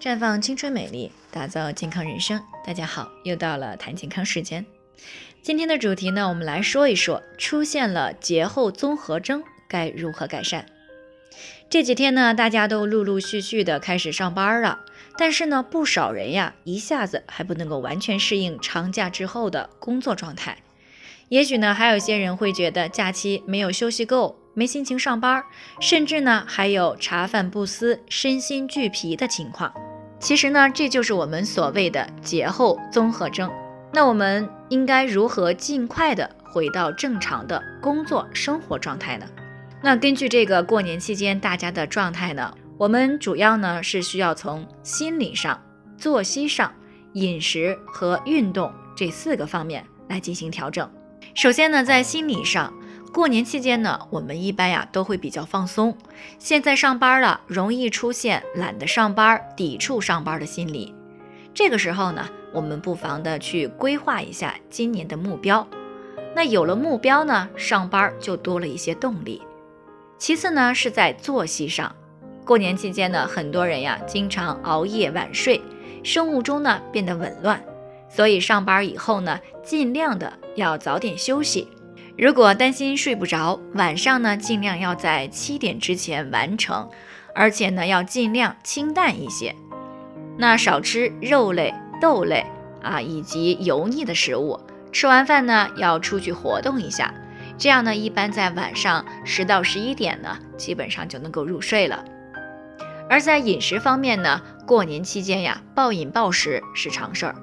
绽放青春美丽，打造健康人生。大家好，又到了谈健康时间。今天的主题呢，我们来说一说出现了节后综合征该如何改善。这几天呢，大家都陆陆续续的开始上班了，但是呢，不少人呀，一下子还不能够完全适应长假之后的工作状态。也许呢，还有些人会觉得假期没有休息够，没心情上班，甚至呢，还有茶饭不思、身心俱疲的情况。其实呢，这就是我们所谓的节后综合征。那我们应该如何尽快的回到正常的工作生活状态呢？那根据这个过年期间大家的状态呢，我们主要呢是需要从心理上、作息上、饮食和运动这四个方面来进行调整。首先呢，在心理上。过年期间呢，我们一般呀都会比较放松。现在上班了，容易出现懒得上班、抵触上班的心理。这个时候呢，我们不妨的去规划一下今年的目标。那有了目标呢，上班就多了一些动力。其次呢，是在作息上。过年期间呢，很多人呀经常熬夜晚睡，生物钟呢变得紊乱，所以上班以后呢，尽量的要早点休息。如果担心睡不着，晚上呢尽量要在七点之前完成，而且呢要尽量清淡一些，那少吃肉类、豆类啊以及油腻的食物。吃完饭呢要出去活动一下，这样呢一般在晚上十到十一点呢基本上就能够入睡了。而在饮食方面呢，过年期间呀暴饮暴食是常事儿，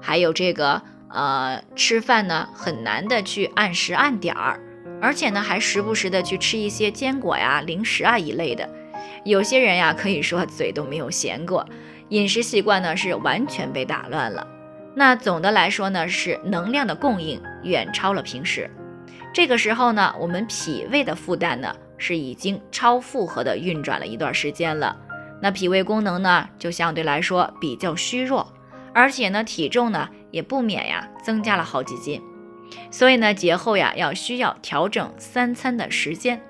还有这个。呃，吃饭呢很难的去按时按点儿，而且呢还时不时的去吃一些坚果呀、零食啊一类的。有些人呀可以说嘴都没有闲过，饮食习惯呢是完全被打乱了。那总的来说呢是能量的供应远超了平时。这个时候呢，我们脾胃的负担呢是已经超负荷的运转了一段时间了。那脾胃功能呢就相对来说比较虚弱，而且呢体重呢。也不免呀，增加了好几斤，所以呢，节后呀要需要调整三餐的时间，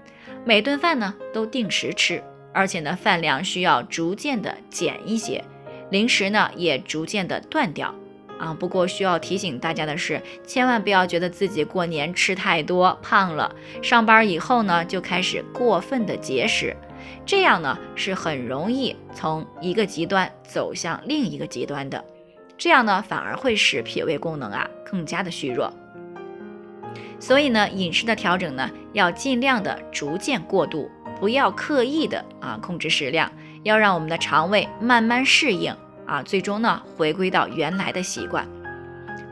每顿饭呢都定时吃，而且呢饭量需要逐渐的减一些，零食呢也逐渐的断掉啊。不过需要提醒大家的是，千万不要觉得自己过年吃太多胖了，上班以后呢就开始过分的节食，这样呢是很容易从一个极端走向另一个极端的。这样呢，反而会使脾胃功能啊更加的虚弱。所以呢，饮食的调整呢，要尽量的逐渐过渡，不要刻意的啊控制食量，要让我们的肠胃慢慢适应啊，最终呢回归到原来的习惯。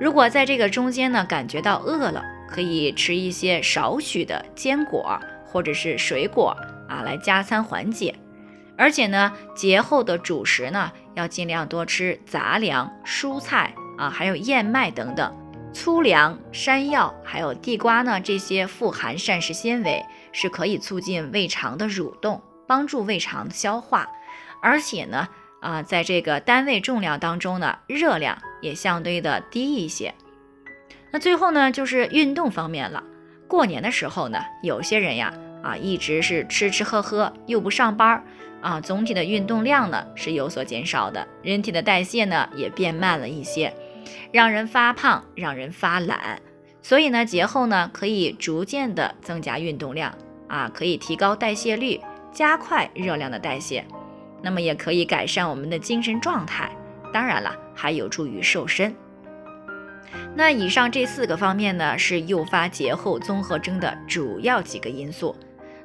如果在这个中间呢感觉到饿了，可以吃一些少许的坚果或者是水果啊来加餐缓解。而且呢，节后的主食呢，要尽量多吃杂粮、蔬菜啊，还有燕麦等等，粗粮、山药，还有地瓜呢，这些富含膳食纤维，是可以促进胃肠的蠕动，帮助胃肠消化。而且呢，啊，在这个单位重量当中呢，热量也相对的低一些。那最后呢，就是运动方面了。过年的时候呢，有些人呀，啊，一直是吃吃喝喝，又不上班儿。啊，总体的运动量呢是有所减少的，人体的代谢呢也变慢了一些，让人发胖，让人发懒。所以呢，节后呢可以逐渐的增加运动量啊，可以提高代谢率，加快热量的代谢，那么也可以改善我们的精神状态。当然了，还有助于瘦身。那以上这四个方面呢，是诱发节后综合征的主要几个因素。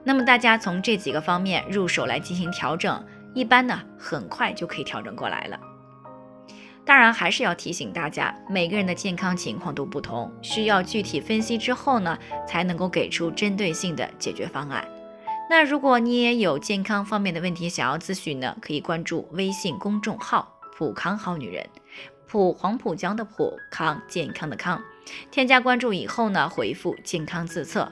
那么大家从这几个方面入手来进行调整，一般呢很快就可以调整过来了。当然还是要提醒大家，每个人的健康情况都不同，需要具体分析之后呢，才能够给出针对性的解决方案。那如果你也有健康方面的问题想要咨询呢，可以关注微信公众号“普康好女人”，普黄浦江的普康健康的康，添加关注以后呢，回复“健康自测”。